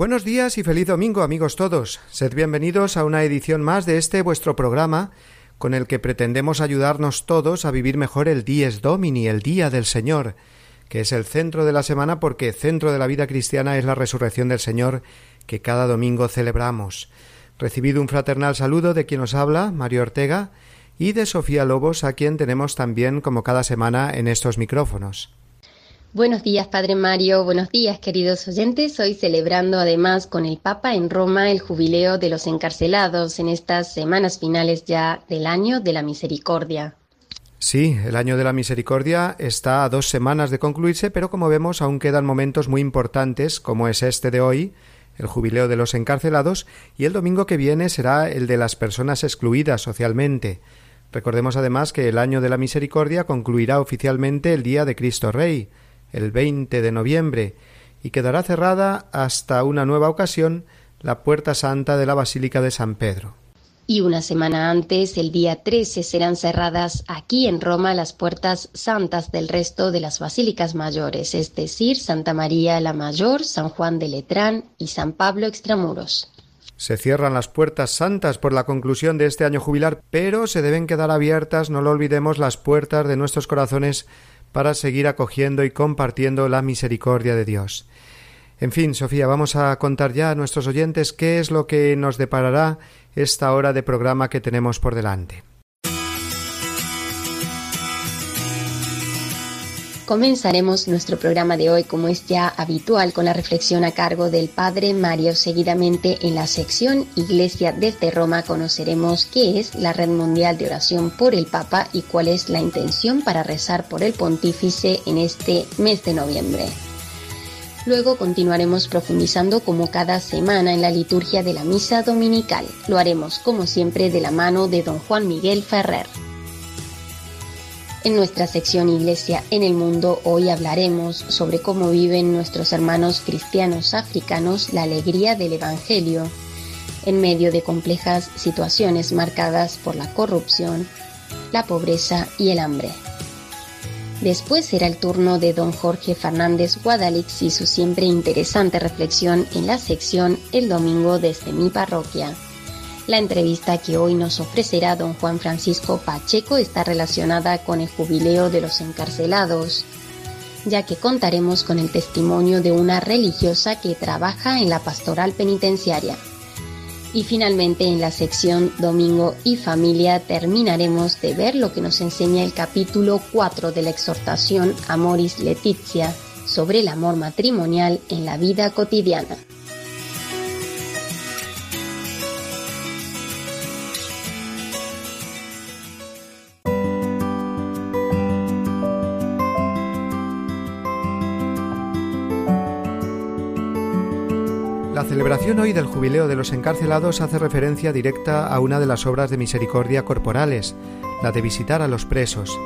Buenos días y feliz domingo amigos todos. Sed bienvenidos a una edición más de este vuestro programa con el que pretendemos ayudarnos todos a vivir mejor el Dies Domini, el Día del Señor, que es el centro de la semana porque centro de la vida cristiana es la resurrección del Señor que cada domingo celebramos. Recibido un fraternal saludo de quien os habla, Mario Ortega, y de Sofía Lobos, a quien tenemos también como cada semana en estos micrófonos. Buenos días, Padre Mario. Buenos días, queridos oyentes. Hoy celebrando además con el Papa en Roma el jubileo de los encarcelados en estas semanas finales ya del año de la misericordia. Sí, el año de la misericordia está a dos semanas de concluirse, pero como vemos aún quedan momentos muy importantes, como es este de hoy, el jubileo de los encarcelados, y el domingo que viene será el de las personas excluidas socialmente. Recordemos además que el año de la misericordia concluirá oficialmente el día de Cristo Rey, el 20 de noviembre, y quedará cerrada hasta una nueva ocasión la puerta santa de la Basílica de San Pedro. Y una semana antes, el día 13, serán cerradas aquí en Roma las puertas santas del resto de las basílicas mayores, es decir, Santa María la Mayor, San Juan de Letrán y San Pablo Extramuros. Se cierran las puertas santas por la conclusión de este año jubilar, pero se deben quedar abiertas, no lo olvidemos, las puertas de nuestros corazones para seguir acogiendo y compartiendo la misericordia de Dios. En fin, Sofía, vamos a contar ya a nuestros oyentes qué es lo que nos deparará esta hora de programa que tenemos por delante. Comenzaremos nuestro programa de hoy, como es ya habitual, con la reflexión a cargo del Padre Mario. Seguidamente, en la sección Iglesia desde Roma, conoceremos qué es la Red Mundial de Oración por el Papa y cuál es la intención para rezar por el Pontífice en este mes de noviembre. Luego continuaremos profundizando como cada semana en la liturgia de la misa dominical. Lo haremos como siempre de la mano de don Juan Miguel Ferrer. En nuestra sección Iglesia en el Mundo hoy hablaremos sobre cómo viven nuestros hermanos cristianos africanos la alegría del Evangelio en medio de complejas situaciones marcadas por la corrupción, la pobreza y el hambre. Después será el turno de don Jorge Fernández Guadalix y su siempre interesante reflexión en la sección El domingo desde mi parroquia. La entrevista que hoy nos ofrecerá don Juan Francisco Pacheco está relacionada con el jubileo de los encarcelados, ya que contaremos con el testimonio de una religiosa que trabaja en la pastoral penitenciaria. Y finalmente en la sección Domingo y Familia terminaremos de ver lo que nos enseña el capítulo 4 de la exhortación Amoris Letizia sobre el amor matrimonial en la vida cotidiana. Celebración hoy del jubileo de los encarcelados hace referencia directa a una de las obras de misericordia corporales, la de visitar a los presos,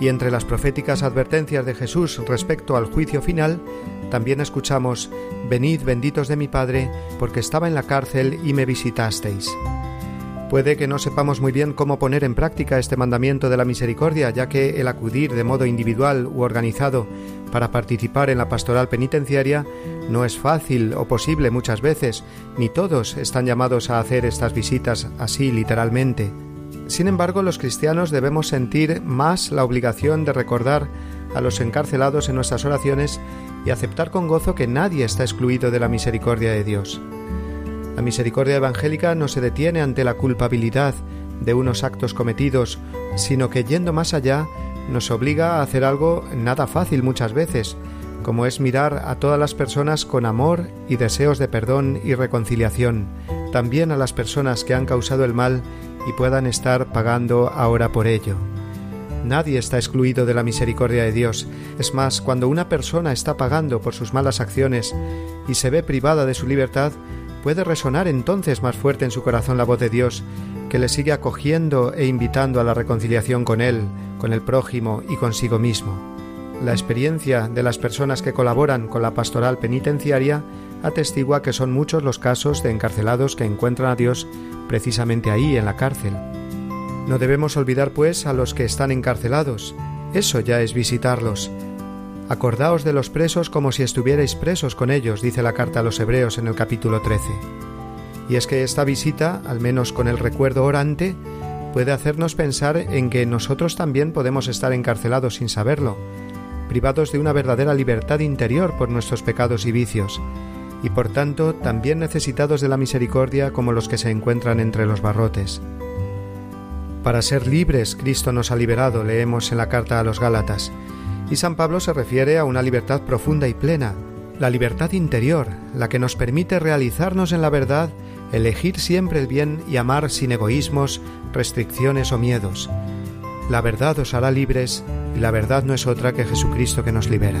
y entre las proféticas advertencias de Jesús respecto al juicio final, también escuchamos Venid benditos de mi Padre, porque estaba en la cárcel y me visitasteis. Puede que no sepamos muy bien cómo poner en práctica este mandamiento de la misericordia, ya que el acudir de modo individual u organizado para participar en la pastoral penitenciaria no es fácil o posible muchas veces, ni todos están llamados a hacer estas visitas así literalmente. Sin embargo, los cristianos debemos sentir más la obligación de recordar a los encarcelados en nuestras oraciones y aceptar con gozo que nadie está excluido de la misericordia de Dios. La misericordia evangélica no se detiene ante la culpabilidad de unos actos cometidos, sino que yendo más allá nos obliga a hacer algo nada fácil muchas veces, como es mirar a todas las personas con amor y deseos de perdón y reconciliación, también a las personas que han causado el mal y puedan estar pagando ahora por ello. Nadie está excluido de la misericordia de Dios. Es más, cuando una persona está pagando por sus malas acciones y se ve privada de su libertad, puede resonar entonces más fuerte en su corazón la voz de Dios, que le sigue acogiendo e invitando a la reconciliación con Él, con el prójimo y consigo mismo. La experiencia de las personas que colaboran con la pastoral penitenciaria atestigua que son muchos los casos de encarcelados que encuentran a Dios precisamente ahí, en la cárcel. No debemos olvidar, pues, a los que están encarcelados. Eso ya es visitarlos. Acordaos de los presos como si estuvierais presos con ellos, dice la carta a los Hebreos en el capítulo 13. Y es que esta visita, al menos con el recuerdo orante, puede hacernos pensar en que nosotros también podemos estar encarcelados sin saberlo, privados de una verdadera libertad interior por nuestros pecados y vicios, y por tanto también necesitados de la misericordia como los que se encuentran entre los barrotes. Para ser libres, Cristo nos ha liberado, leemos en la carta a los Gálatas. Y San Pablo se refiere a una libertad profunda y plena, la libertad interior, la que nos permite realizarnos en la verdad, elegir siempre el bien y amar sin egoísmos, restricciones o miedos. La verdad os hará libres y la verdad no es otra que Jesucristo que nos libera.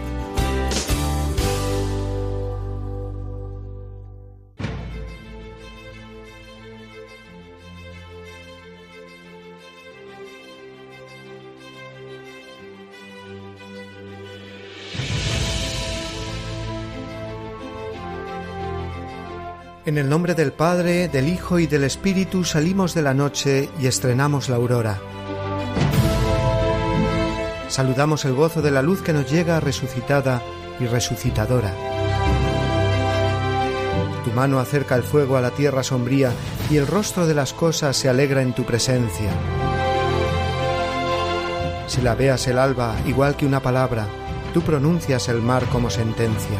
En el nombre del Padre, del Hijo y del Espíritu salimos de la noche y estrenamos la aurora. Saludamos el gozo de la luz que nos llega resucitada y resucitadora. Tu mano acerca el fuego a la tierra sombría y el rostro de las cosas se alegra en tu presencia. Si la veas el alba igual que una palabra, tú pronuncias el mar como sentencia.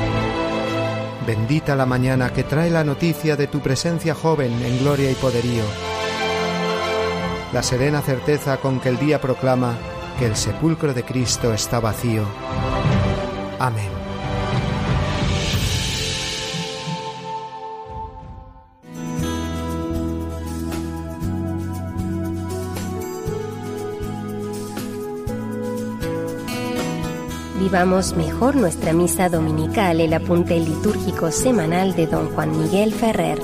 Bendita la mañana que trae la noticia de tu presencia joven en gloria y poderío. La serena certeza con que el día proclama que el sepulcro de Cristo está vacío. Amén. Vivamos mejor nuestra misa dominical, el apunte litúrgico semanal de don Juan Miguel Ferrer.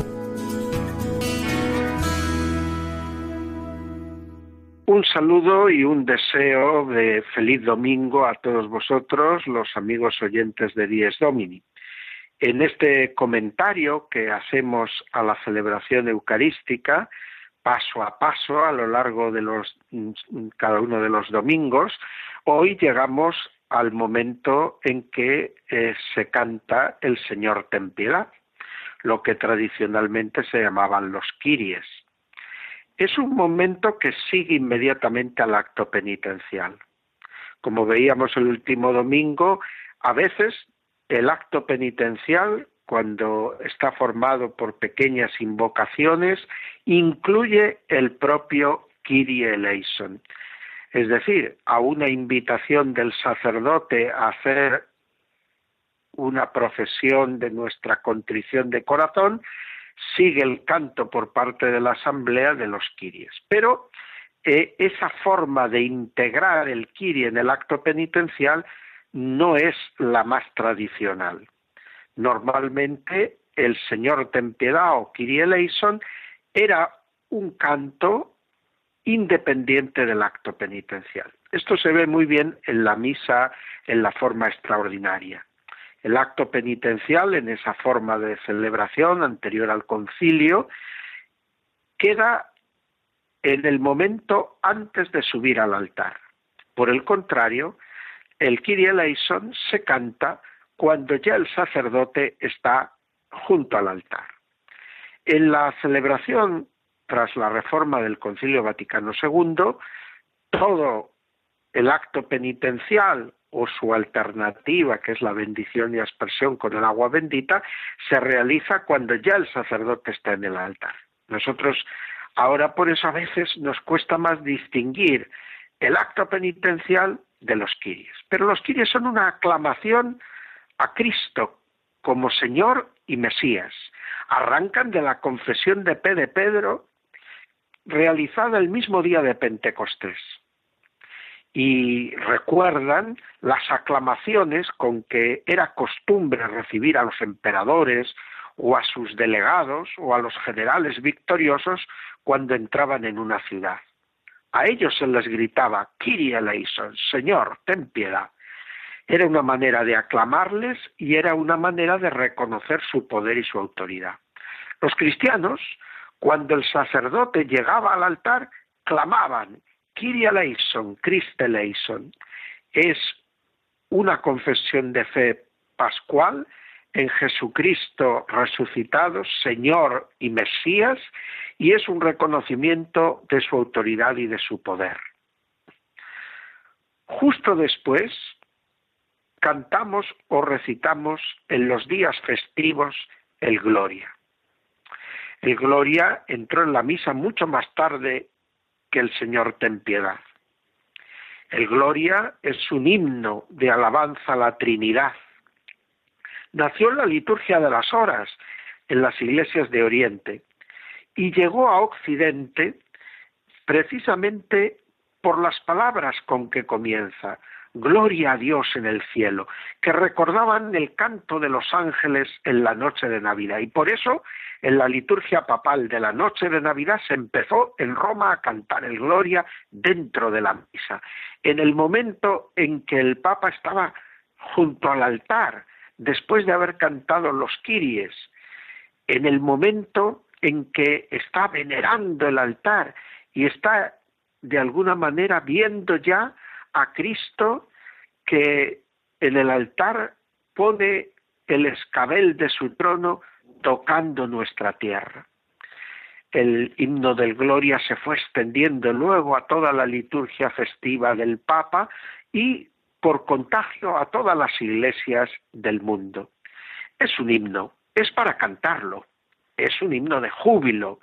Un saludo y un deseo de feliz domingo a todos vosotros, los amigos oyentes de Dies Domini. En este comentario que hacemos a la celebración eucarística, paso a paso a lo largo de los cada uno de los domingos, hoy llegamos al momento en que eh, se canta el Señor ten piedad, lo que tradicionalmente se llamaban los kiries. Es un momento que sigue inmediatamente al acto penitencial. Como veíamos el último domingo, a veces el acto penitencial, cuando está formado por pequeñas invocaciones, incluye el propio Kyrie eleison es decir, a una invitación del sacerdote a hacer una profesión de nuestra contrición de corazón, sigue el canto por parte de la asamblea de los kiries. Pero eh, esa forma de integrar el kirie en el acto penitencial no es la más tradicional. Normalmente el Señor ten piedad o eleison era un canto independiente del acto penitencial. Esto se ve muy bien en la misa en la forma extraordinaria. El acto penitencial en esa forma de celebración anterior al concilio queda en el momento antes de subir al altar. Por el contrario, el Kyrie eleison se canta cuando ya el sacerdote está junto al altar. En la celebración tras la reforma del Concilio Vaticano II, todo el acto penitencial o su alternativa, que es la bendición y aspersión con el agua bendita, se realiza cuando ya el sacerdote está en el altar. Nosotros ahora por eso a veces nos cuesta más distinguir el acto penitencial de los kiries. Pero los kiries son una aclamación a Cristo como Señor y Mesías. Arrancan de la confesión de P de Pedro realizada el mismo día de Pentecostés y recuerdan las aclamaciones con que era costumbre recibir a los emperadores o a sus delegados o a los generales victoriosos cuando entraban en una ciudad. A ellos se les gritaba Kyrie eleison, Señor, ten piedad. Era una manera de aclamarles y era una manera de reconocer su poder y su autoridad. Los cristianos, cuando el sacerdote llegaba al altar, clamaban Kyrie eleison, Christe eleison. Es una confesión de fe pascual en Jesucristo resucitado, Señor y Mesías, y es un reconocimiento de su autoridad y de su poder. Justo después, cantamos o recitamos en los días festivos el Gloria. El Gloria entró en la misa mucho más tarde que el Señor ten piedad. El Gloria es un himno de alabanza a la Trinidad. Nació en la liturgia de las horas en las iglesias de Oriente y llegó a Occidente precisamente por las palabras con que comienza. Gloria a Dios en el cielo, que recordaban el canto de los ángeles en la noche de Navidad. Y por eso, en la liturgia papal de la noche de Navidad se empezó en Roma a cantar el Gloria dentro de la misa. En el momento en que el Papa estaba junto al altar, después de haber cantado los Kiries, en el momento en que está venerando el altar y está de alguna manera viendo ya a Cristo que en el altar pone el escabel de su trono tocando nuestra tierra. El himno del Gloria se fue extendiendo luego a toda la liturgia festiva del Papa y por contagio a todas las iglesias del mundo. Es un himno, es para cantarlo, es un himno de júbilo,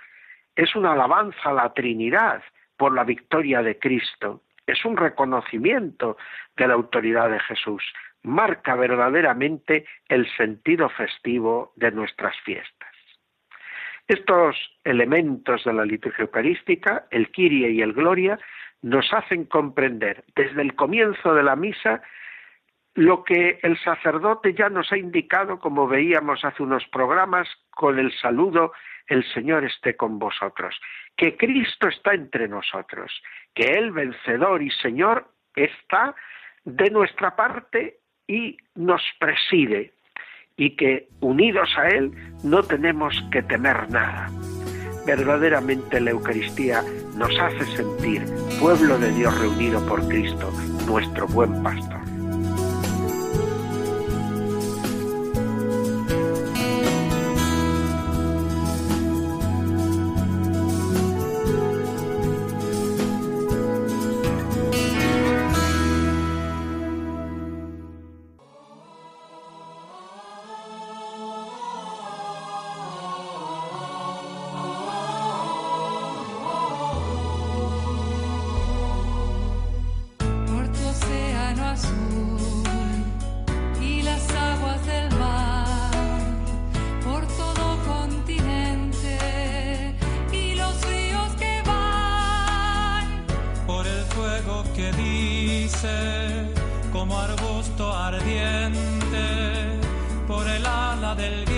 es una alabanza a la Trinidad por la victoria de Cristo, es un reconocimiento de la autoridad de Jesús, marca verdaderamente el sentido festivo de nuestras fiestas. Estos elementos de la liturgia eucarística, el Kyrie y el Gloria, nos hacen comprender desde el comienzo de la misa lo que el sacerdote ya nos ha indicado, como veíamos hace unos programas, con el saludo, el Señor esté con vosotros, que Cristo está entre nosotros, que Él, vencedor y Señor, está de nuestra parte y nos preside, y que unidos a Él no tenemos que temer nada. Verdaderamente la Eucaristía nos hace sentir pueblo de Dios reunido por Cristo, nuestro buen pastor. Dios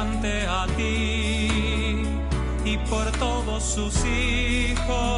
a ti y por todos sus hijos.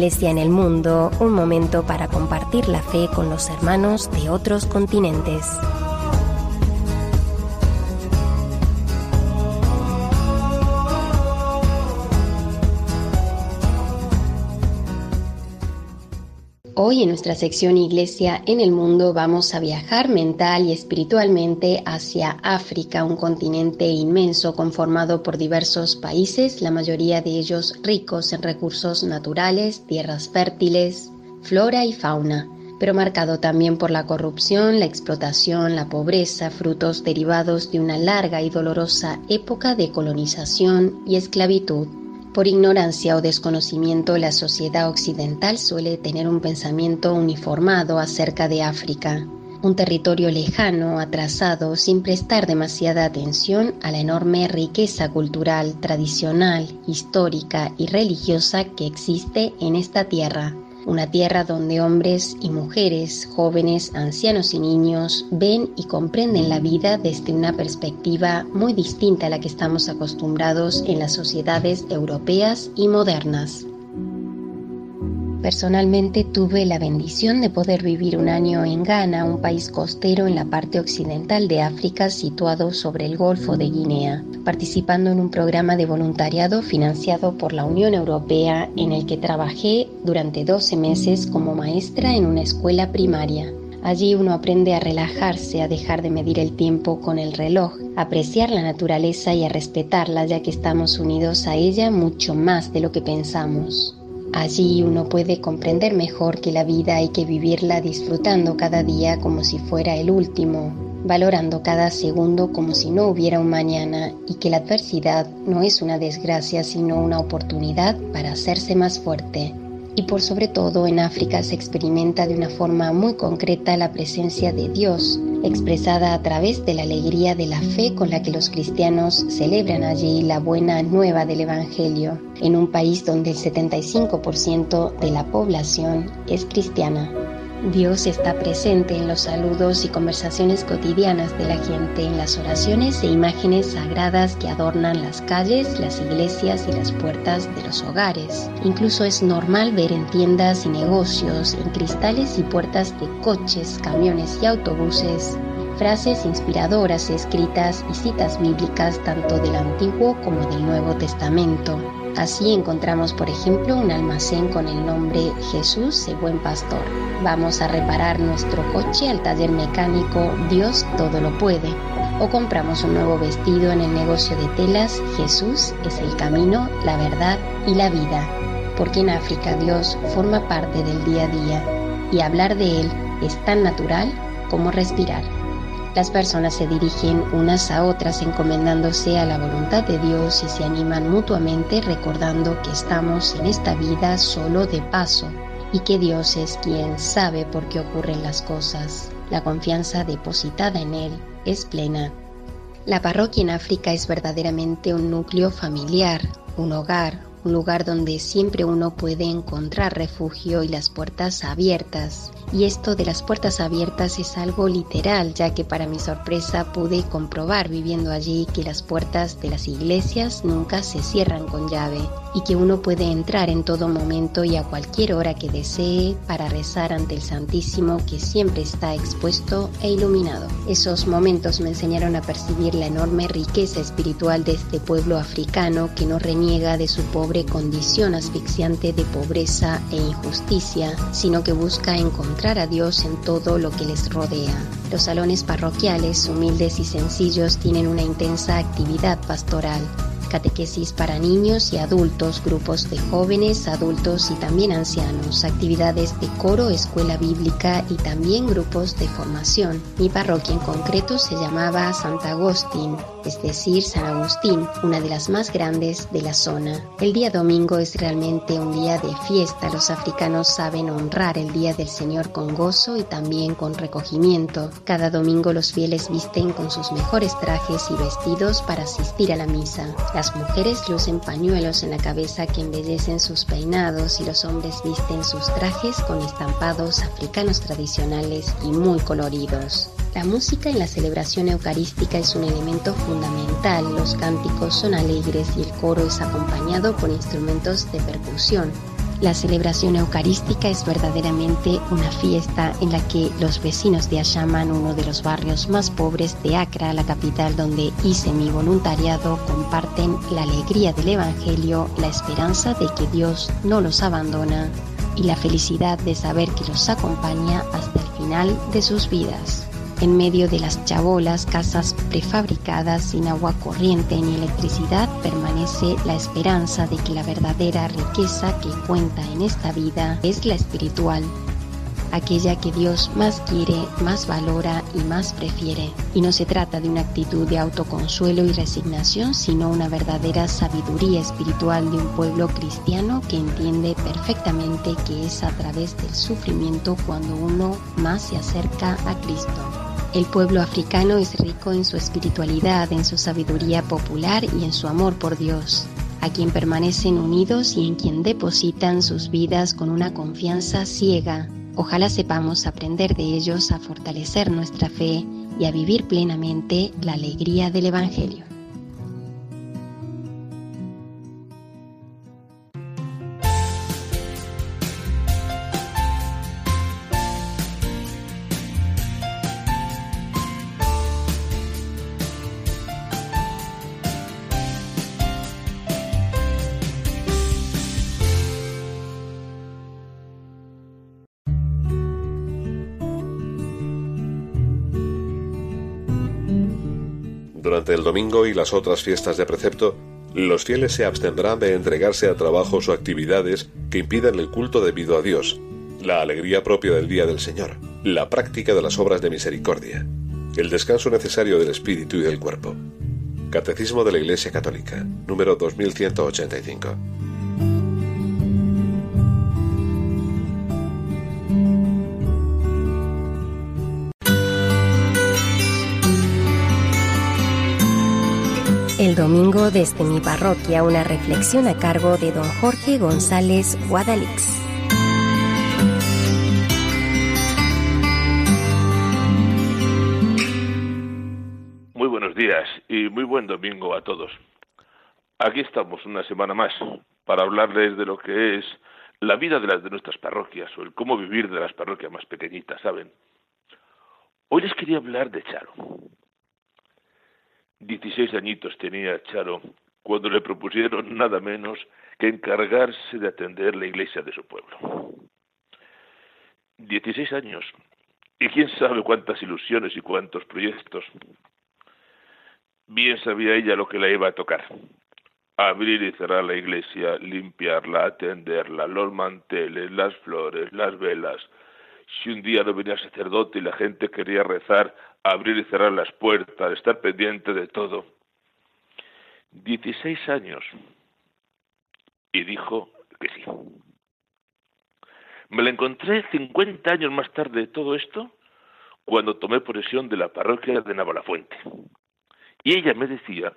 Iglesia en el Mundo, un momento para compartir la fe con los hermanos de otros continentes. Hoy en nuestra sección Iglesia en el Mundo vamos a viajar mental y espiritualmente hacia África, un continente inmenso conformado por diversos países, la mayoría de ellos ricos en recursos naturales, tierras fértiles, flora y fauna, pero marcado también por la corrupción, la explotación, la pobreza, frutos derivados de una larga y dolorosa época de colonización y esclavitud. Por ignorancia o desconocimiento, la sociedad occidental suele tener un pensamiento uniformado acerca de África, un territorio lejano, atrasado, sin prestar demasiada atención a la enorme riqueza cultural, tradicional, histórica y religiosa que existe en esta tierra una tierra donde hombres y mujeres, jóvenes, ancianos y niños ven y comprenden la vida desde una perspectiva muy distinta a la que estamos acostumbrados en las sociedades europeas y modernas. Personalmente tuve la bendición de poder vivir un año en Ghana, un país costero en la parte occidental de África situado sobre el Golfo de Guinea, participando en un programa de voluntariado financiado por la Unión Europea en el que trabajé durante 12 meses como maestra en una escuela primaria. Allí uno aprende a relajarse, a dejar de medir el tiempo con el reloj, a apreciar la naturaleza y a respetarla ya que estamos unidos a ella mucho más de lo que pensamos. Allí uno puede comprender mejor que la vida hay que vivirla disfrutando cada día como si fuera el último, valorando cada segundo como si no hubiera un mañana y que la adversidad no es una desgracia sino una oportunidad para hacerse más fuerte. Y por sobre todo en África se experimenta de una forma muy concreta la presencia de Dios, expresada a través de la alegría de la fe con la que los cristianos celebran allí la buena nueva del Evangelio, en un país donde el 75% de la población es cristiana. Dios está presente en los saludos y conversaciones cotidianas de la gente, en las oraciones e imágenes sagradas que adornan las calles, las iglesias y las puertas de los hogares. Incluso es normal ver en tiendas y negocios, en cristales y puertas de coches, camiones y autobuses, frases inspiradoras escritas y citas bíblicas tanto del Antiguo como del Nuevo Testamento. Así encontramos, por ejemplo, un almacén con el nombre Jesús el Buen Pastor. Vamos a reparar nuestro coche al taller mecánico Dios todo lo puede. O compramos un nuevo vestido en el negocio de telas Jesús es el camino, la verdad y la vida. Porque en África Dios forma parte del día a día y hablar de Él es tan natural como respirar. Las personas se dirigen unas a otras encomendándose a la voluntad de Dios y se animan mutuamente recordando que estamos en esta vida solo de paso y que Dios es quien sabe por qué ocurren las cosas. La confianza depositada en Él es plena. La parroquia en África es verdaderamente un núcleo familiar, un hogar, un lugar donde siempre uno puede encontrar refugio y las puertas abiertas. Y esto de las puertas abiertas es algo literal, ya que para mi sorpresa pude comprobar viviendo allí que las puertas de las iglesias nunca se cierran con llave y que uno puede entrar en todo momento y a cualquier hora que desee para rezar ante el Santísimo que siempre está expuesto e iluminado. Esos momentos me enseñaron a percibir la enorme riqueza espiritual de este pueblo africano que no reniega de su pobre condición asfixiante de pobreza e injusticia, sino que busca encontrar a Dios en todo lo que les rodea. Los salones parroquiales, humildes y sencillos, tienen una intensa actividad pastoral catequesis para niños y adultos, grupos de jóvenes, adultos y también ancianos, actividades de coro, escuela bíblica y también grupos de formación. Mi parroquia en concreto se llamaba Santa Agustín, es decir, San Agustín, una de las más grandes de la zona. El día domingo es realmente un día de fiesta. Los africanos saben honrar el Día del Señor con gozo y también con recogimiento. Cada domingo los fieles visten con sus mejores trajes y vestidos para asistir a la misa. Las mujeres lucen pañuelos en la cabeza que embellecen sus peinados y los hombres visten sus trajes con estampados africanos tradicionales y muy coloridos. La música en la celebración eucarística es un elemento fundamental. Los cánticos son alegres y el coro es acompañado por instrumentos de percusión. La celebración eucarística es verdaderamente una fiesta en la que los vecinos de Ashaman, uno de los barrios más pobres de Accra, la capital donde hice mi voluntariado, comparten la alegría del Evangelio, la esperanza de que Dios no los abandona y la felicidad de saber que los acompaña hasta el final de sus vidas en medio de las chabolas, casas prefabricadas sin agua corriente ni electricidad, permanece la esperanza de que la verdadera riqueza que cuenta en esta vida es la espiritual, aquella que Dios más quiere, más valora y más prefiere. Y no se trata de una actitud de autoconsuelo y resignación, sino una verdadera sabiduría espiritual de un pueblo cristiano que entiende perfectamente que es a través del sufrimiento cuando uno más se acerca a Cristo. El pueblo africano es rico en su espiritualidad, en su sabiduría popular y en su amor por Dios, a quien permanecen unidos y en quien depositan sus vidas con una confianza ciega. Ojalá sepamos aprender de ellos a fortalecer nuestra fe y a vivir plenamente la alegría del Evangelio. Y las otras fiestas de precepto, los fieles se abstendrán de entregarse a trabajos o actividades que impidan el culto debido a Dios, la alegría propia del día del Señor, la práctica de las obras de misericordia, el descanso necesario del espíritu y del cuerpo. Catecismo de la Iglesia Católica, número 2185. El domingo desde mi parroquia una reflexión a cargo de don Jorge González Guadalix. Muy buenos días y muy buen domingo a todos. Aquí estamos una semana más para hablarles de lo que es la vida de las de nuestras parroquias o el cómo vivir de las parroquias más pequeñitas, ¿saben? Hoy les quería hablar de Charo. 16 añitos tenía Charo cuando le propusieron nada menos que encargarse de atender la iglesia de su pueblo. 16 años. Y quién sabe cuántas ilusiones y cuántos proyectos. Bien sabía ella lo que la iba a tocar. Abrir y cerrar la iglesia, limpiarla, atenderla, los manteles, las flores, las velas. Si un día no venía sacerdote y la gente quería rezar, abrir y cerrar las puertas, estar pendiente de todo. Dieciséis años. Y dijo que sí. Me la encontré cincuenta años más tarde de todo esto, cuando tomé posesión de la parroquia de Navalafuente. Y ella me decía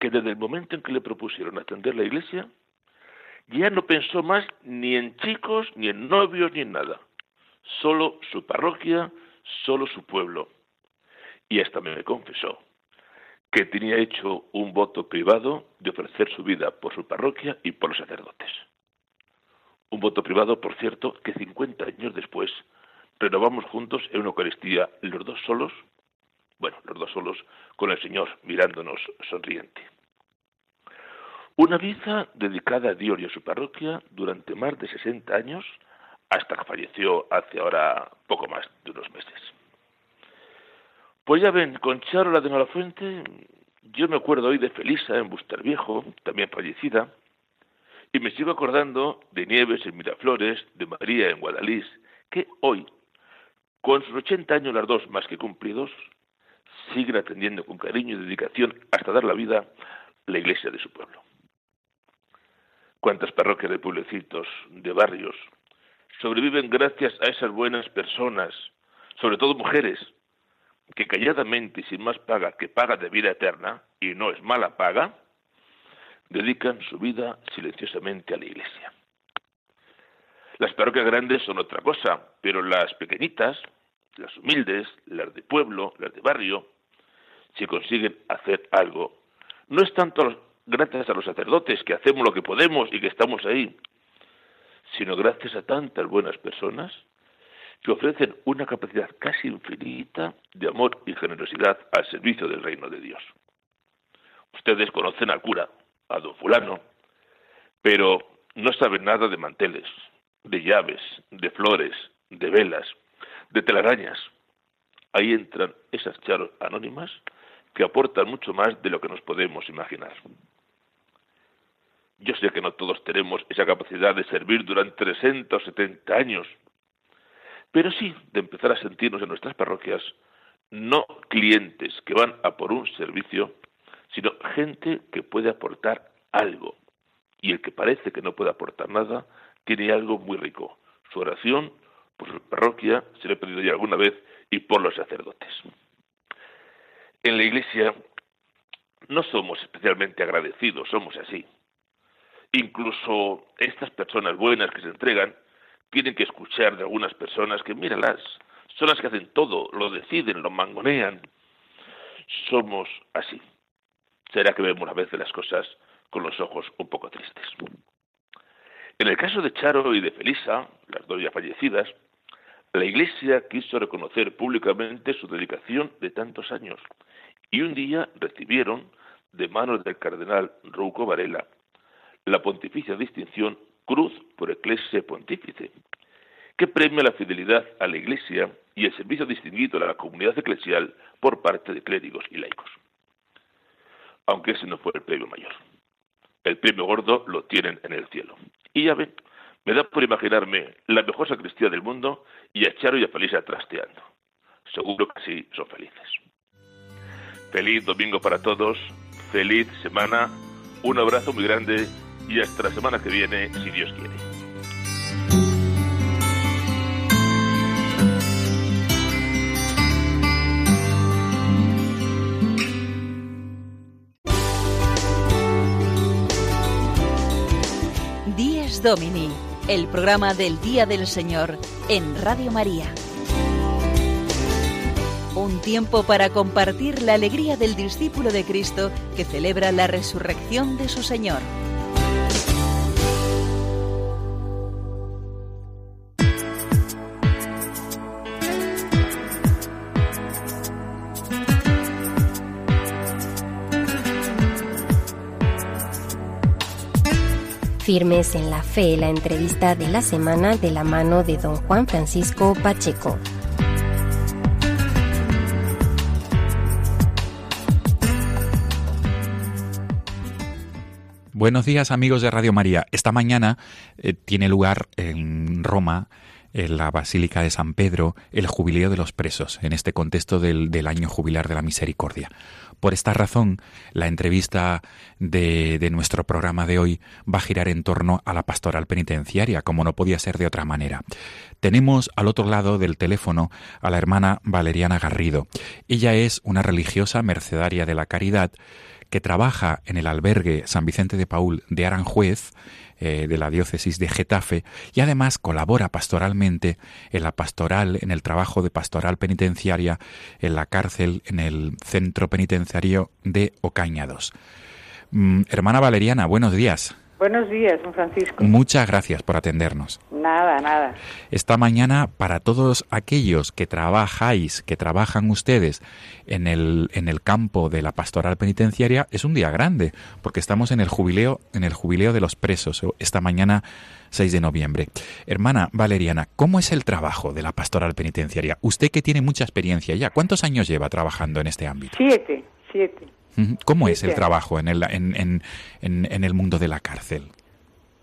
que desde el momento en que le propusieron atender la iglesia, ya no pensó más ni en chicos, ni en novios, ni en nada. Solo su parroquia, solo su pueblo. Y hasta me confesó que tenía hecho un voto privado de ofrecer su vida por su parroquia y por los sacerdotes. Un voto privado, por cierto, que 50 años después renovamos juntos en una Eucaristía, los dos solos, bueno, los dos solos, con el Señor mirándonos sonriente. Una vida dedicada a Dios y a su parroquia durante más de 60 años, hasta que falleció hace ahora poco más de unos meses. Pues ya ven, con Charola de Fuente, yo me acuerdo hoy de Felisa en Buster Viejo, también fallecida, y me sigo acordando de Nieves en Miraflores, de María en Guadalís, que hoy, con sus 80 años las dos más que cumplidos, siguen atendiendo con cariño y dedicación hasta dar la vida la iglesia de su pueblo. Cuántas parroquias de pueblecitos, de barrios, sobreviven gracias a esas buenas personas, sobre todo mujeres, que calladamente y sin más paga que paga de vida eterna, y no es mala paga, dedican su vida silenciosamente a la iglesia. Las parroquias grandes son otra cosa, pero las pequeñitas, las humildes, las de pueblo, las de barrio, si consiguen hacer algo, no es tanto gracias a los sacerdotes que hacemos lo que podemos y que estamos ahí, sino gracias a tantas buenas personas que ofrecen una capacidad casi infinita de amor y generosidad al servicio del reino de Dios. Ustedes conocen al cura, a don fulano, pero no saben nada de manteles, de llaves, de flores, de velas, de telarañas. Ahí entran esas charos anónimas que aportan mucho más de lo que nos podemos imaginar. Yo sé que no todos tenemos esa capacidad de servir durante 60 o 70 años, pero sí de empezar a sentirnos en nuestras parroquias no clientes que van a por un servicio, sino gente que puede aportar algo. Y el que parece que no puede aportar nada, tiene algo muy rico, su oración por su parroquia, se le ha pedido ya alguna vez, y por los sacerdotes. En la iglesia no somos especialmente agradecidos, somos así. Incluso estas personas buenas que se entregan tienen que escuchar de algunas personas que, míralas, son las que hacen todo, lo deciden, lo mangonean. Somos así. Será que vemos a veces las cosas con los ojos un poco tristes. En el caso de Charo y de Felisa, las dos ya fallecidas, la Iglesia quiso reconocer públicamente su dedicación de tantos años y un día recibieron de manos del cardenal Rouco Varela la pontificia distinción Cruz por Eclesia Pontífice, que premia la fidelidad a la Iglesia y el servicio distinguido a la comunidad eclesial por parte de clérigos y laicos. Aunque ese no fue el premio mayor. El premio gordo lo tienen en el cielo. Y ya ven, me da por imaginarme la mejor sacristía del mundo y a Charo y a Felisa trasteando. Seguro que sí son felices. Feliz domingo para todos, feliz semana, un abrazo muy grande y hasta la semana que viene, si Dios quiere. Díez Domini, el programa del Día del Señor en Radio María. Un tiempo para compartir la alegría del discípulo de Cristo que celebra la resurrección de su Señor. Firmes en la Fe, la entrevista de la semana de la mano de don Juan Francisco Pacheco. Buenos días amigos de Radio María. Esta mañana eh, tiene lugar en Roma en la Basílica de San Pedro el jubileo de los presos, en este contexto del, del año jubilar de la misericordia. Por esta razón, la entrevista de, de, nuestro programa de hoy va a girar en torno a la pastoral penitenciaria, como no podía ser de otra manera. Tenemos al otro lado del teléfono a la hermana Valeriana Garrido. Ella es una religiosa mercedaria de la caridad que trabaja en el albergue San Vicente de Paul de Aranjuez, eh, de la diócesis de Getafe, y además colabora pastoralmente en la pastoral, en el trabajo de pastoral penitenciaria en la cárcel, en el centro penitenciario de Ocañados. Mm, hermana Valeriana, buenos días. Buenos días, don Francisco. Muchas gracias por atendernos. Nada, nada. Esta mañana, para todos aquellos que trabajáis, que trabajan ustedes en el, en el campo de la pastoral penitenciaria, es un día grande, porque estamos en el jubileo, en el jubileo de los presos, esta mañana 6 de noviembre. Hermana Valeriana, ¿cómo es el trabajo de la pastoral penitenciaria? Usted que tiene mucha experiencia ya, ¿cuántos años lleva trabajando en este ámbito? Siete, siete. ¿Cómo es el trabajo en el, en, en, el mundo de la cárcel?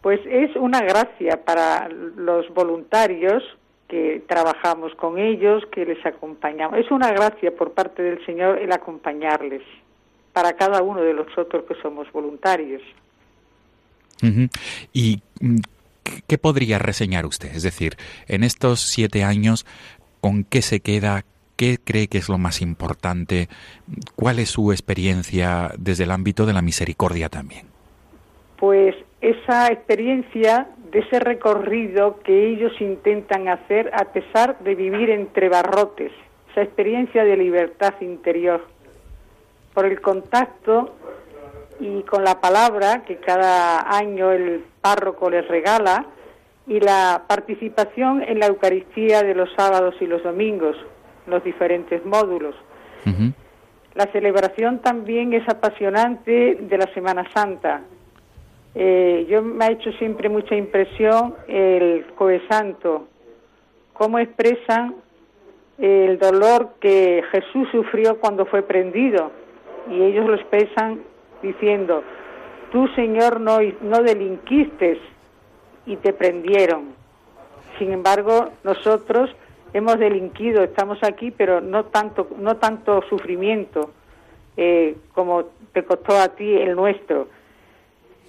Pues es una gracia para los voluntarios que trabajamos con ellos, que les acompañamos. Es una gracia por parte del Señor el acompañarles para cada uno de nosotros que somos voluntarios. ¿Y qué podría reseñar usted? Es decir, en estos siete años, ¿con qué se queda? ¿Qué cree que es lo más importante? ¿Cuál es su experiencia desde el ámbito de la misericordia también? Pues esa experiencia de ese recorrido que ellos intentan hacer a pesar de vivir entre barrotes, esa experiencia de libertad interior, por el contacto y con la palabra que cada año el párroco les regala y la participación en la Eucaristía de los sábados y los domingos, los diferentes módulos. La celebración también es apasionante de la Semana Santa. Eh, yo me ha hecho siempre mucha impresión el Coe Santo, cómo expresan el dolor que Jesús sufrió cuando fue prendido. Y ellos lo expresan diciendo, tú Señor no, no delinquiste y te prendieron. Sin embargo, nosotros hemos delinquido, estamos aquí, pero no tanto, no tanto sufrimiento eh, como te costó a ti el nuestro.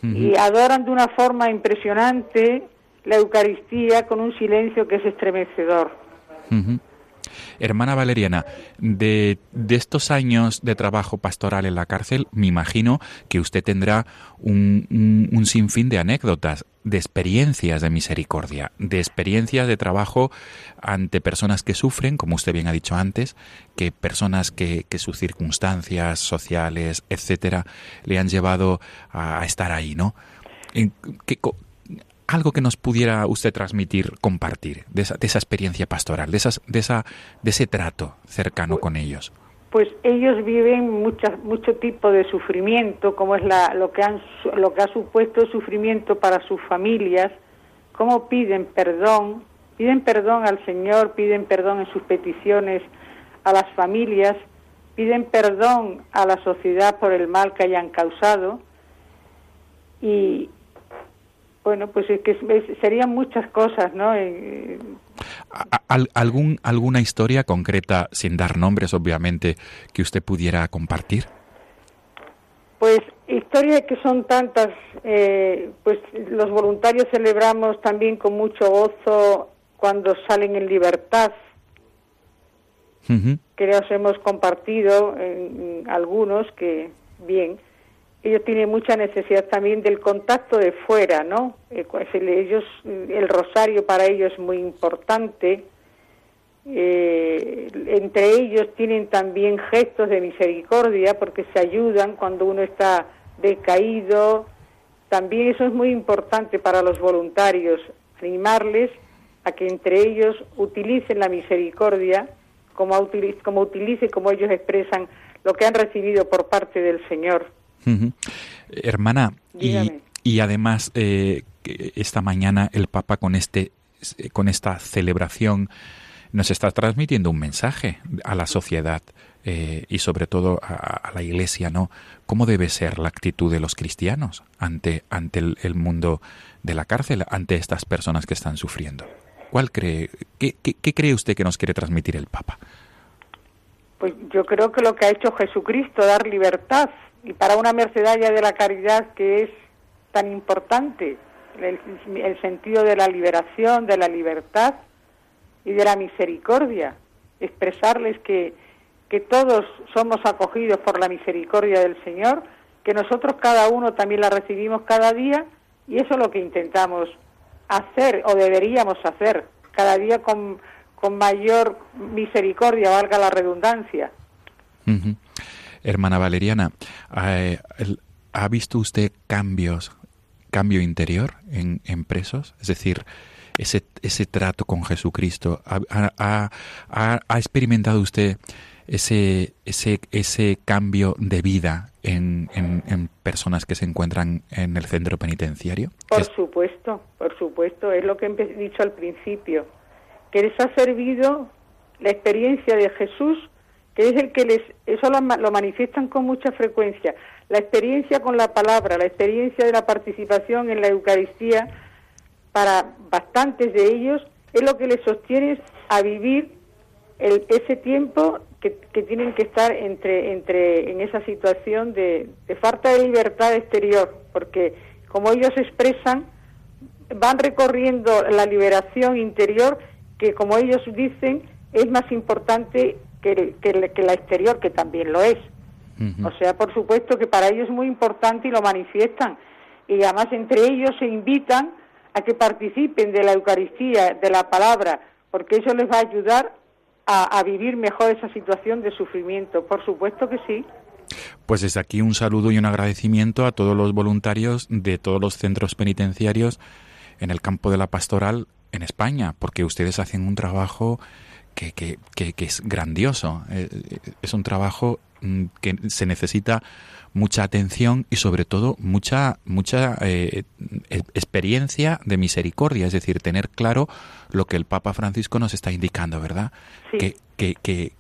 Y adoran de una forma impresionante la Eucaristía con un silencio que es estremecedor. Hermana Valeriana, de, estos años de trabajo pastoral en la cárcel, me imagino que usted tendrá un, un, sinfín de anécdotas, de experiencias de misericordia, de experiencias de trabajo ante personas que sufren, como usted bien ha dicho antes, que personas que, que sus circunstancias sociales, etcétera, le han llevado a, estar ahí, ¿no? ¿Qué, algo que nos pudiera usted transmitir, compartir de esa, de esa experiencia pastoral, de, esas, de, esa, de ese trato cercano pues, con ellos. Pues ellos viven mucha, mucho tipo de sufrimiento, como es la, lo, que han, lo que ha supuesto sufrimiento para sus familias, cómo piden perdón, piden perdón al Señor, piden perdón en sus peticiones a las familias, piden perdón a la sociedad por el mal que hayan causado y, bueno, pues es que serían muchas cosas, ¿no? Eh, ¿Algún, ¿Alguna historia concreta, sin dar nombres, obviamente, que usted pudiera compartir? Pues historias que son tantas, eh, pues los voluntarios celebramos también con mucho gozo cuando salen en libertad, que los hemos compartido en algunos que, bien, ellos tienen mucha necesidad también del contacto de fuera, ¿no? Eh, ellos, el rosario para ellos es muy importante. Eh, entre ellos tienen también gestos de misericordia porque se ayudan cuando uno está decaído. También eso es muy importante para los voluntarios, animarles a que entre ellos utilicen la misericordia como, como utilice, como ellos expresan lo que han recibido por parte del Señor. Hermana, y, además eh, esta mañana el Papa con este con esta celebración nos está transmitiendo un mensaje a la sociedad eh, y sobre todo a, la Iglesia, ¿no? ¿Cómo debe ser la actitud de los cristianos ante, ante el, mundo de la cárcel, ante estas personas que están sufriendo? ¿Cuál cree, qué, qué cree usted que nos quiere transmitir el Papa? Pues yo creo que lo que ha hecho Jesucristo, dar libertad, y para una mercedaria de la caridad que es tan importante, el, sentido de la liberación, de la libertad y de la misericordia, expresarles que, que todos somos acogidos por la misericordia del Señor, que nosotros cada uno también la recibimos cada día y eso es lo que intentamos hacer o deberíamos hacer cada día con, con mayor misericordia, valga la redundancia. Hermana Valeriana, eh, ¿ha visto usted cambios, cambio interior en, en presos? Es decir, ese, ese trato con Jesucristo, ¿ha, ha experimentado usted ese, ese, ese cambio de vida en, en, personas que se encuentran en el centro penitenciario? Por supuesto, por supuesto, es lo que he dicho al principio, que les ha servido la experiencia de Jesús, que es el que les, eso lo, lo manifiestan con mucha frecuencia, la experiencia con la palabra, la experiencia de la participación en la Eucaristía, para bastantes de ellos, es lo que les sostiene a vivir ese tiempo que, tienen que estar entre, entre en esa situación de, falta de libertad exterior, porque como ellos expresan, van recorriendo la liberación interior que, como ellos dicen, es más importante que, que, la exterior, que también lo es. O sea, por supuesto que para ellos es muy importante y lo manifiestan. Y además entre ellos se invitan a que participen de la Eucaristía, de la palabra, porque eso les va a ayudar a, vivir mejor esa situación de sufrimiento. Por supuesto que sí. Pues desde aquí un saludo y un agradecimiento a todos los voluntarios de todos los centros penitenciarios en el campo de la pastoral en España, porque ustedes hacen un trabajo que, que, que, es grandioso. Eh, es un trabajo mm, que se necesita mucha atención y sobre todo mucha mucha eh, e, experiencia de misericordia, es decir, tener claro lo que el Papa Francisco nos está indicando, ¿verdad? Que, que, que,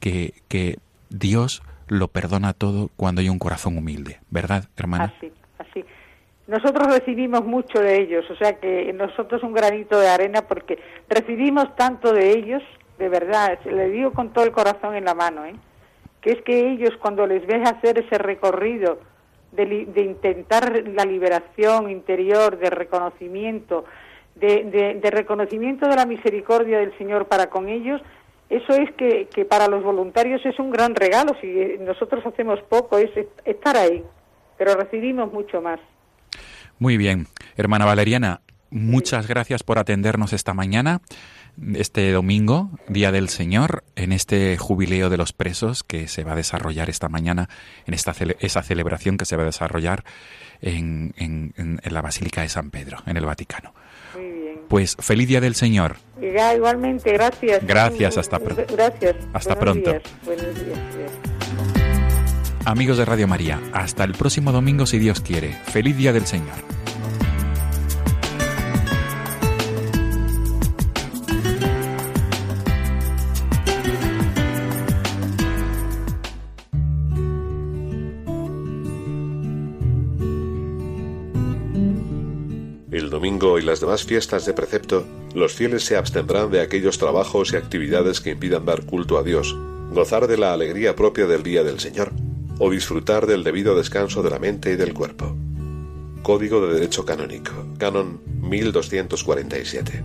que, Dios lo perdona todo cuando hay un corazón humilde, ¿verdad, hermana? Así, así. Nosotros recibimos mucho de ellos, o sea que nosotros un granito de arena porque recibimos tanto de ellos, de verdad, le digo con todo el corazón en la mano, ¿eh? que es que ellos cuando les ves hacer ese recorrido de, intentar la liberación interior, de reconocimiento, de, reconocimiento de la misericordia del Señor para con ellos, eso es que, que, para los voluntarios es un gran regalo. Si nosotros hacemos poco, es estar ahí, pero recibimos mucho más. Muy bien. Hermana Valeriana, muchas gracias por atendernos esta mañana este domingo, Día del Señor, en este jubileo de los presos que se va a desarrollar esta mañana, en esta esa celebración que se va a desarrollar en, en, la Basílica de San Pedro, en el Vaticano. Muy bien. Pues feliz Día del Señor. igualmente, gracias. Gracias, hasta pronto. Gracias. Hasta pronto. Buenos días. Amigos de Radio María, hasta el próximo domingo si Dios quiere. Feliz Día del Señor. Y las demás fiestas de precepto, los fieles se abstendrán de aquellos trabajos y actividades que impidan dar culto a Dios, gozar de la alegría propia del día del Señor, o disfrutar del debido descanso de la mente y del cuerpo. Código de Derecho Canónico, Canon 1247.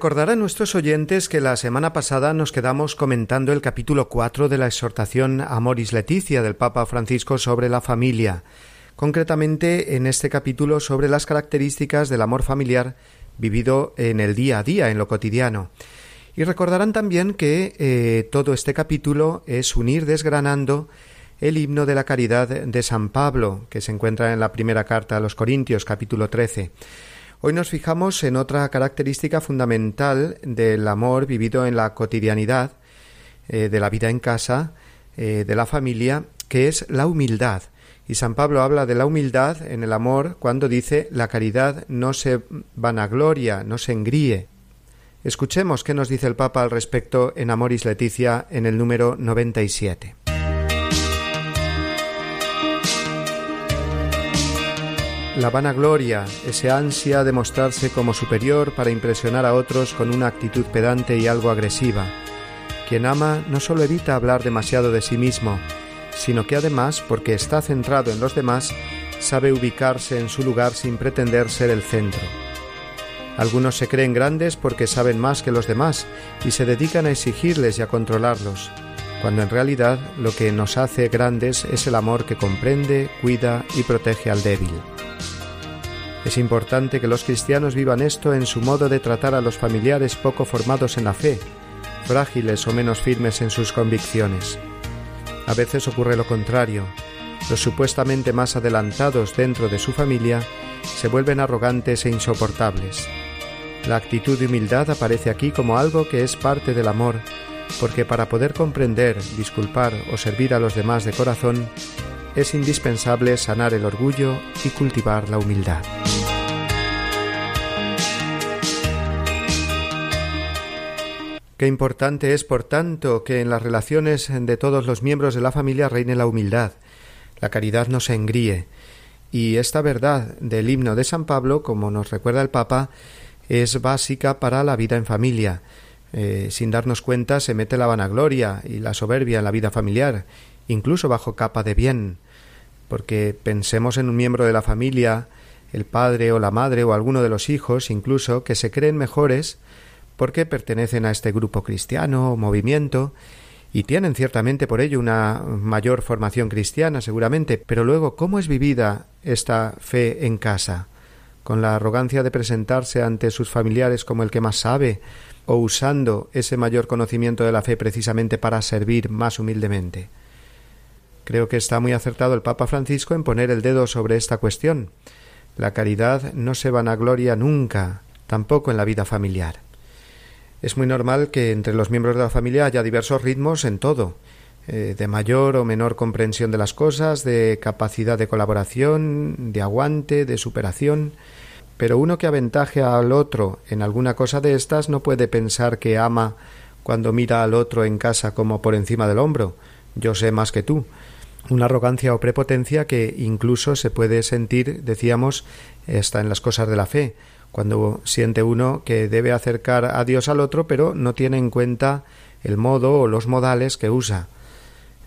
Recordarán nuestros oyentes que la semana pasada nos quedamos comentando el capítulo 4 de la exhortación Amoris Leticia del Papa Francisco sobre la familia, concretamente en este capítulo sobre las características del amor familiar vivido en el día a día, en lo cotidiano. Y recordarán también que eh, todo este capítulo es unir desgranando el himno de la caridad de San Pablo, que se encuentra en la primera carta a los Corintios, capítulo 13. Hoy nos fijamos en otra característica fundamental del amor vivido en la cotidianidad, eh, de la vida en casa, eh, de la familia, que es la humildad. Y San Pablo habla de la humildad en el amor cuando dice la caridad no se vanagloria, no se engríe. Escuchemos qué nos dice el Papa al respecto en Amoris Leticia en el número 97. La vanagloria, ese ansia de mostrarse como superior para impresionar a otros con una actitud pedante y algo agresiva. Quien ama no solo evita hablar demasiado de sí mismo, sino que además, porque está centrado en los demás, sabe ubicarse en su lugar sin pretender ser el centro. Algunos se creen grandes porque saben más que los demás y se dedican a exigirles y a controlarlos, cuando en realidad lo que nos hace grandes es el amor que comprende, cuida y protege al débil. Es importante que los cristianos vivan esto en su modo de tratar a los familiares poco formados en la fe, frágiles o menos firmes en sus convicciones. A veces ocurre lo contrario. Los supuestamente más adelantados dentro de su familia se vuelven arrogantes e insoportables. La actitud de humildad aparece aquí como algo que es parte del amor, porque para poder comprender, disculpar o servir a los demás de corazón, es indispensable sanar el orgullo y cultivar la humildad. Qué importante es, por tanto, que en las relaciones de todos los miembros de la familia reine la humildad, la caridad no se engríe, y esta verdad del himno de San Pablo, como nos recuerda el Papa, es básica para la vida en familia. Eh, sin darnos cuenta se mete la vanagloria y la soberbia en la vida familiar, incluso bajo capa de bien, porque pensemos en un miembro de la familia, el padre o la madre o alguno de los hijos, incluso, que se creen mejores porque pertenecen a este grupo cristiano o movimiento y tienen ciertamente por ello una mayor formación cristiana seguramente, pero luego ¿cómo es vivida esta fe en casa? con la arrogancia de presentarse ante sus familiares como el que más sabe, o usando ese mayor conocimiento de la fe precisamente para servir más humildemente. Creo que está muy acertado el Papa Francisco en poner el dedo sobre esta cuestión. La caridad no se vanagloria nunca, tampoco en la vida familiar. Es muy normal que entre los miembros de la familia haya diversos ritmos en todo, eh, de mayor o menor comprensión de las cosas, de capacidad de colaboración, de aguante, de superación, pero uno que aventaje al otro en alguna cosa de estas no puede pensar que ama cuando mira al otro en casa como por encima del hombro, yo sé más que tú, una arrogancia o prepotencia que incluso se puede sentir, decíamos, está en las cosas de la fe, cuando siente uno que debe acercar a Dios al otro, pero no tiene en cuenta el modo o los modales que usa,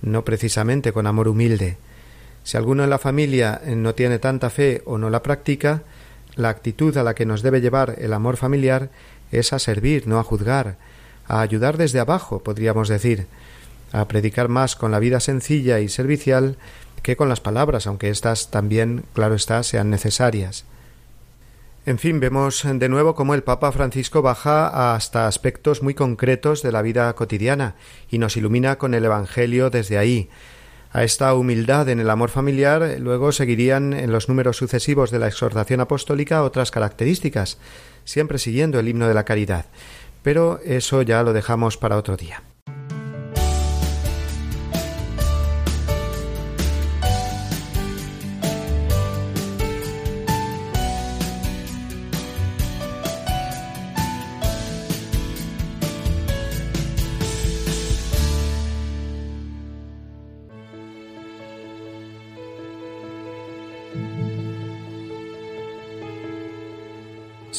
no precisamente con amor humilde. Si alguno en la familia no tiene tanta fe o no la practica, la actitud a la que nos debe llevar el amor familiar es a servir, no a juzgar, a ayudar desde abajo, podríamos decir, a predicar más con la vida sencilla y servicial que con las palabras, aunque éstas también, claro está, sean necesarias. En fin, vemos de nuevo cómo el Papa Francisco baja hasta aspectos muy concretos de la vida cotidiana y nos ilumina con el Evangelio desde ahí. A esta humildad en el amor familiar luego seguirían en los números sucesivos de la exhortación apostólica otras características, siempre siguiendo el himno de la caridad. Pero eso ya lo dejamos para otro día.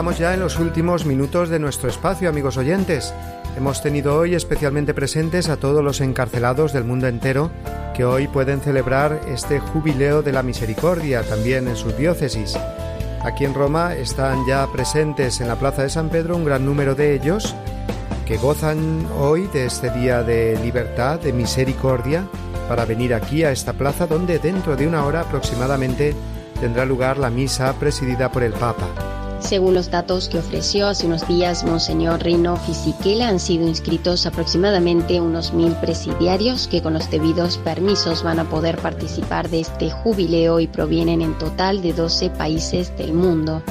Estamos ya en los últimos minutos de nuestro espacio, amigos oyentes. Hemos tenido hoy especialmente presentes a todos los encarcelados del mundo entero que hoy pueden celebrar este jubileo de la misericordia también en sus diócesis. Aquí en Roma están ya presentes en la Plaza de San Pedro un gran número de ellos que gozan hoy de este día de libertad, de misericordia, para venir aquí a esta plaza donde dentro de una hora aproximadamente tendrá lugar la misa presidida por el Papa. Según los datos que ofreció hace unos días Monseñor Rino Fisichella, han sido inscritos aproximadamente unos mil presidiarios que con los debidos permisos van a poder participar de este jubileo y provienen en total de 12 países del mundo.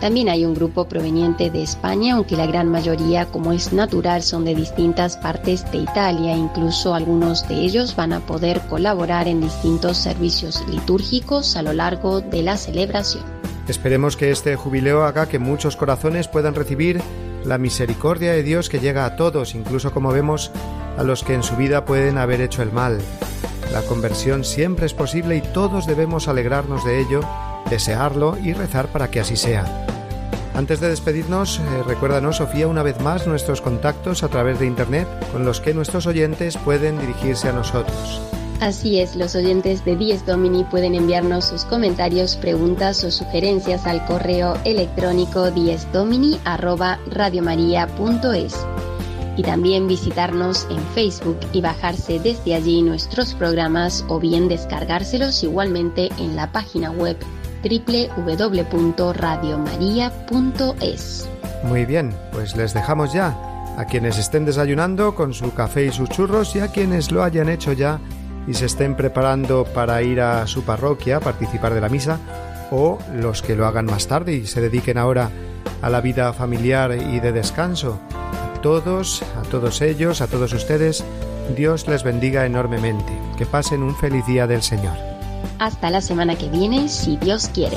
También hay un grupo proveniente de España, aunque la gran mayoría, como es natural, son de distintas partes de Italia. Incluso algunos de ellos van a poder colaborar en distintos servicios litúrgicos a lo largo de la celebración. Esperemos que este jubileo haga que muchos corazones puedan recibir la misericordia de Dios que llega a todos, incluso como vemos a los que en su vida pueden haber hecho el mal. La conversión siempre es posible y todos debemos alegrarnos de ello, desearlo y rezar para que así sea. Antes de despedirnos, eh, recuérdanos, Sofía, una vez más nuestros contactos a través de Internet con los que nuestros oyentes pueden dirigirse a nosotros. Así es, los oyentes de Dies Domini pueden enviarnos sus comentarios, preguntas o sugerencias al correo electrónico diesdomini@radiomaria.es y también visitarnos en Facebook y bajarse desde allí nuestros programas o bien descargárselos igualmente en la página web www.radiomaria.es. Muy bien, pues les dejamos ya a quienes estén desayunando con su café y sus churros y a quienes lo hayan hecho ya y se estén preparando para ir a su parroquia a participar de la misa o los que lo hagan más tarde y se dediquen ahora a la vida familiar y de descanso. A todos, a todos ellos, a todos ustedes, Dios les bendiga enormemente. Que pasen un feliz día del Señor. Hasta la semana que viene, si Dios quiere.